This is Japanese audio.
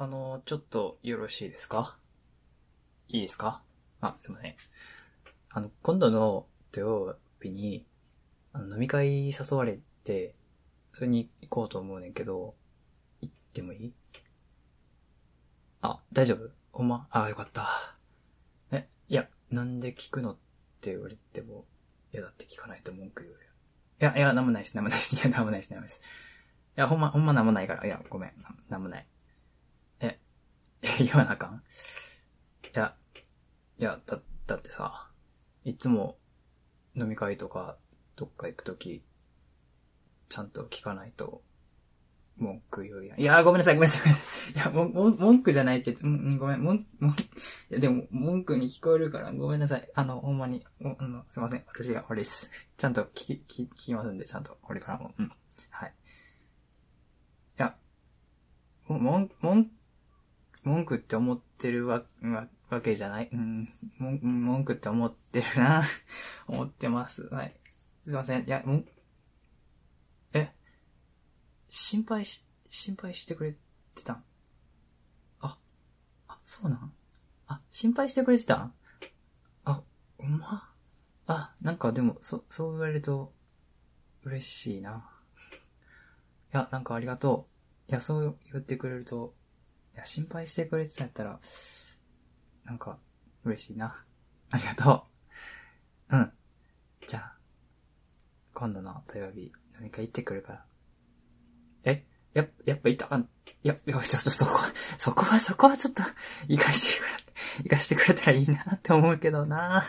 あの、ちょっとよろしいですか？いいですか？あ、すいません。あの、今度の土曜日に、あの、飲み会誘われて、それに行こうと思うねんけど、行ってもいい？あ、大丈夫？ほんま？あ、よかった。え、いや、なんで聞くのって言われても、いや、だって聞かないと文句言うよ。いや、いや、なんもないです、なんもないです。いや、なんもないです、なんもないです。いや、ほんま、ほんまなんもないから。いや、ごめん。なんもない。言わなあかん？いや、いや、だ、だってさ、いつも飲み会とかどっか行くとき、ちゃんと聞かないと、文句言うやん。いや、ごめんなさい、ごめんなさい。いや、も、も、文句じゃないけど、うん、ごめん、もん、もん、いや、でも、文句に聞こえるから、ごめんなさい。あの、ほんまに、あの、すいません。私が悪いです。ちゃんと聞き、聞聞きますんで、ちゃんと、これからも。うん。はい。いや、も、もん、もん、文句って思ってるわ、わ、わけじゃない？うん、文句って思ってるな。思ってます。はい。すいません。いや、もん、え、心配し、心配してくれてたん？あ、あ、そうなん？あ、心配してくれてたん？あ、うま？あ、なんかでも、そ、そう言われると、嬉しいな。いや、なんかありがとう。いや、そう言ってくれると、や、心配してくれてたんやったら、なんか、嬉しいな。ありがとう。うん。じゃあ、今度の土曜日、飲み会行ってくるから。え？やっ、やっぱ行ったかん、いや、いや、ちょっとそこ、そこは、そこはちょっと、行かしてくれ、行かしてくれたらいいなって思うけどな。